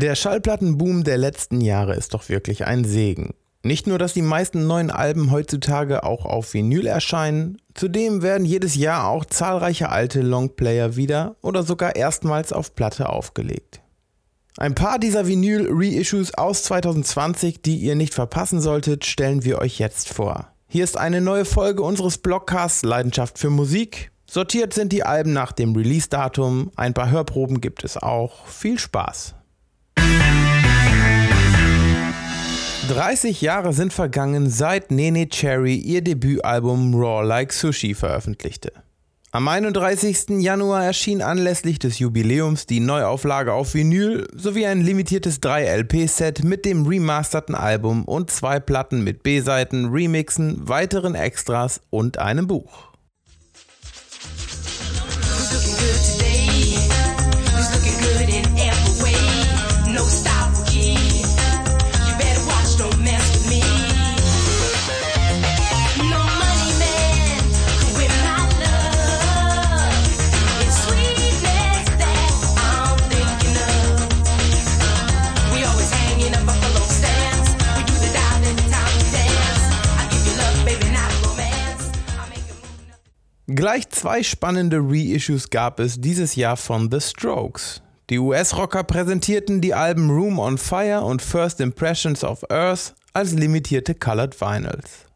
Der Schallplattenboom der letzten Jahre ist doch wirklich ein Segen. Nicht nur, dass die meisten neuen Alben heutzutage auch auf Vinyl erscheinen, zudem werden jedes Jahr auch zahlreiche alte Longplayer wieder oder sogar erstmals auf Platte aufgelegt. Ein paar dieser Vinyl-Reissues aus 2020, die ihr nicht verpassen solltet, stellen wir euch jetzt vor. Hier ist eine neue Folge unseres Blogcasts Leidenschaft für Musik. Sortiert sind die Alben nach dem Release-Datum, ein paar Hörproben gibt es auch. Viel Spaß! 30 Jahre sind vergangen, seit Nene Cherry ihr Debütalbum Raw Like Sushi veröffentlichte. Am 31. Januar erschien anlässlich des Jubiläums die Neuauflage auf Vinyl sowie ein limitiertes 3-LP-Set mit dem remasterten Album und zwei Platten mit B-Seiten, Remixen, weiteren Extras und einem Buch. Gleich zwei spannende Reissues gab es dieses Jahr von The Strokes. Die US-Rocker präsentierten die Alben Room on Fire und First Impressions of Earth als limitierte Colored Vinyls.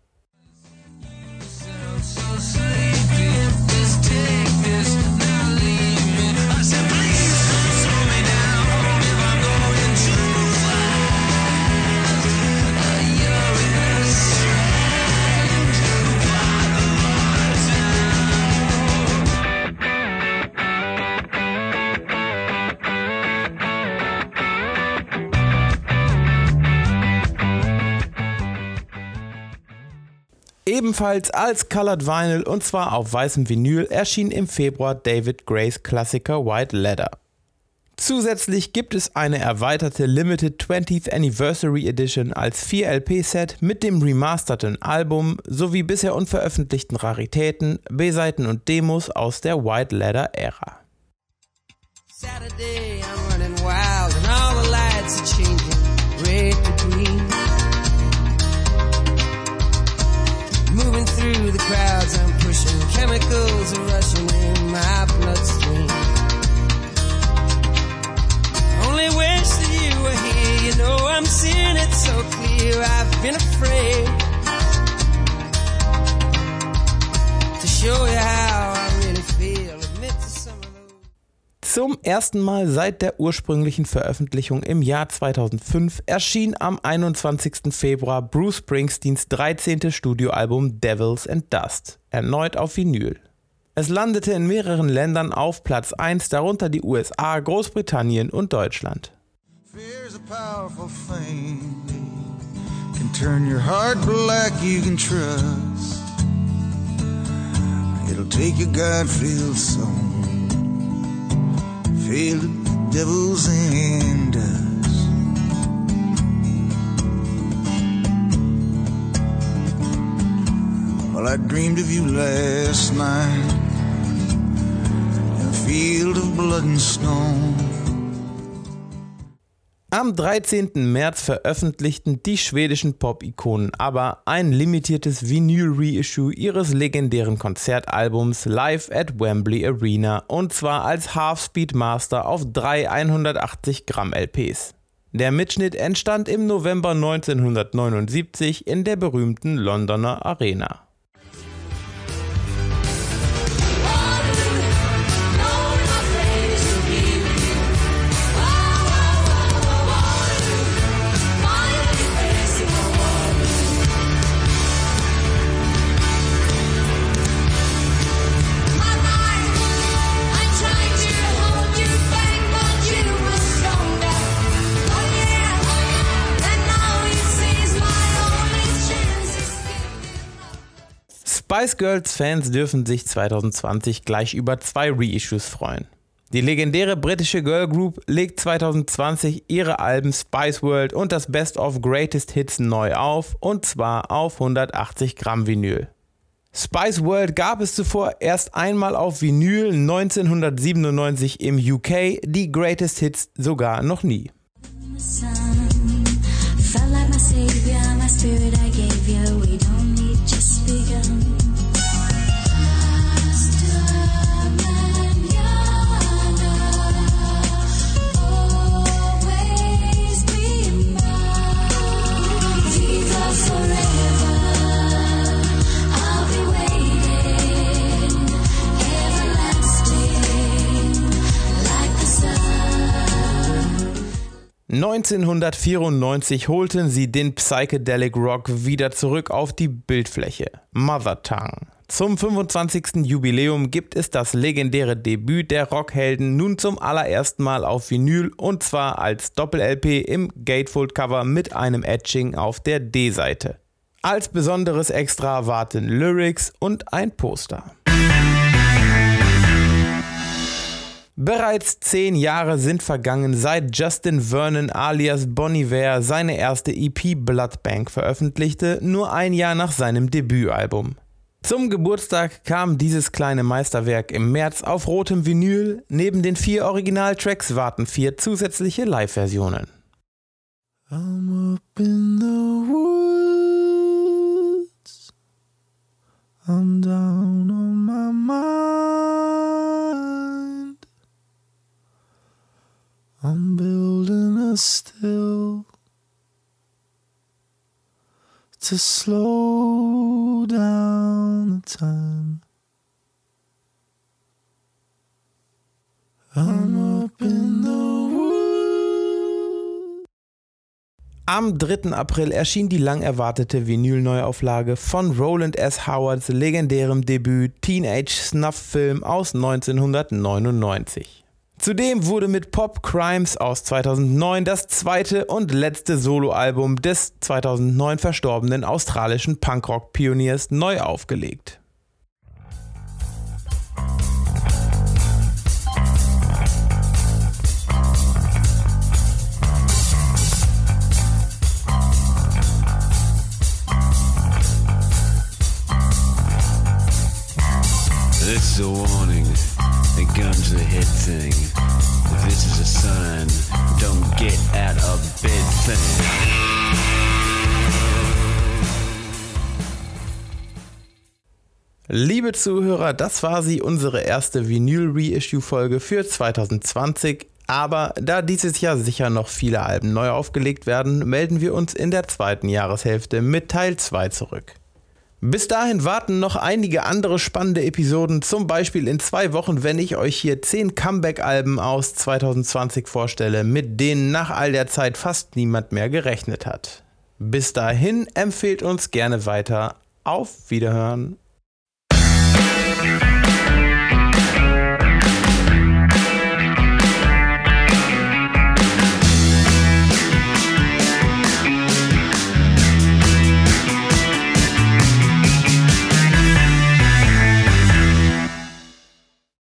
Ebenfalls als Colored Vinyl und zwar auf weißem Vinyl erschien im Februar David Grays Klassiker White Leather. Zusätzlich gibt es eine erweiterte Limited 20th Anniversary Edition als 4-LP-Set mit dem remasterten Album sowie bisher unveröffentlichten Raritäten, B-Seiten und Demos aus der White Leather-Ära. Saturday, chemicals are rushing in my bloodstream. Ersten Mal seit der ursprünglichen Veröffentlichung im Jahr 2005 erschien am 21. Februar Bruce Springsteens 13. Studioalbum Devils and Dust, erneut auf Vinyl. Es landete in mehreren Ländern auf Platz 1, darunter die USA, Großbritannien und Deutschland. Fear's a powerful thing. Can turn your heart black, you can trust. It'll take your God-filled soul the devil's in us. Well, I dreamed of you last night in a field of blood and stone. Am 13. März veröffentlichten die schwedischen Pop-Ikonen aber ein limitiertes Vinyl-Reissue ihres legendären Konzertalbums Live at Wembley Arena und zwar als Half-Speed Master auf drei 180 Gramm LPs. Der Mitschnitt entstand im November 1979 in der berühmten Londoner Arena. Spice Girls Fans dürfen sich 2020 gleich über zwei Reissues freuen. Die legendäre britische Girl Group legt 2020 ihre Alben Spice World und das Best of Greatest Hits neu auf und zwar auf 180 Gramm Vinyl. Spice World gab es zuvor erst einmal auf Vinyl 1997 im UK, die Greatest Hits sogar noch nie. Felt ...1994 holten sie den Psychedelic Rock wieder zurück auf die Bildfläche. Mother Tongue. Zum 25. Jubiläum gibt es das legendäre Debüt der Rockhelden nun zum allerersten Mal auf Vinyl und zwar als Doppel-LP im Gatefold-Cover mit einem Etching auf der D-Seite. Als besonderes Extra warten Lyrics und ein Poster. Bereits zehn Jahre sind vergangen, seit Justin Vernon alias Boniver seine erste EP Bloodbank veröffentlichte, nur ein Jahr nach seinem Debütalbum. Zum Geburtstag kam dieses kleine Meisterwerk im März auf rotem Vinyl. Neben den vier Originaltracks warten vier zusätzliche Live-Versionen. I'm up in the woods. I'm down on my mind. I'm building a still to slow down the time. I'm up in the. Am 3. April erschien die lang erwartete Vinyl-Neuauflage von Roland S. Howards legendärem Debüt Teenage Snuff Film aus 1999. Zudem wurde mit Pop Crimes aus 2009 das zweite und letzte Soloalbum des 2009 verstorbenen australischen Punkrock-Pioniers neu aufgelegt. This is a warning. The gun's a hit thing. This is a sign. Don't get out of bed thing. Liebe Zuhörer, das war sie, unsere erste Vinyl-Reissue-Folge für 2020. Aber da dieses Jahr sicher noch viele Alben neu aufgelegt werden, melden wir uns in der zweiten Jahreshälfte mit Teil 2 zurück. Bis dahin warten noch einige andere spannende Episoden, zum Beispiel in zwei Wochen, wenn ich euch hier 10 Comeback-Alben aus 2020 vorstelle, mit denen nach all der Zeit fast niemand mehr gerechnet hat. Bis dahin empfehlt uns gerne weiter. Auf Wiederhören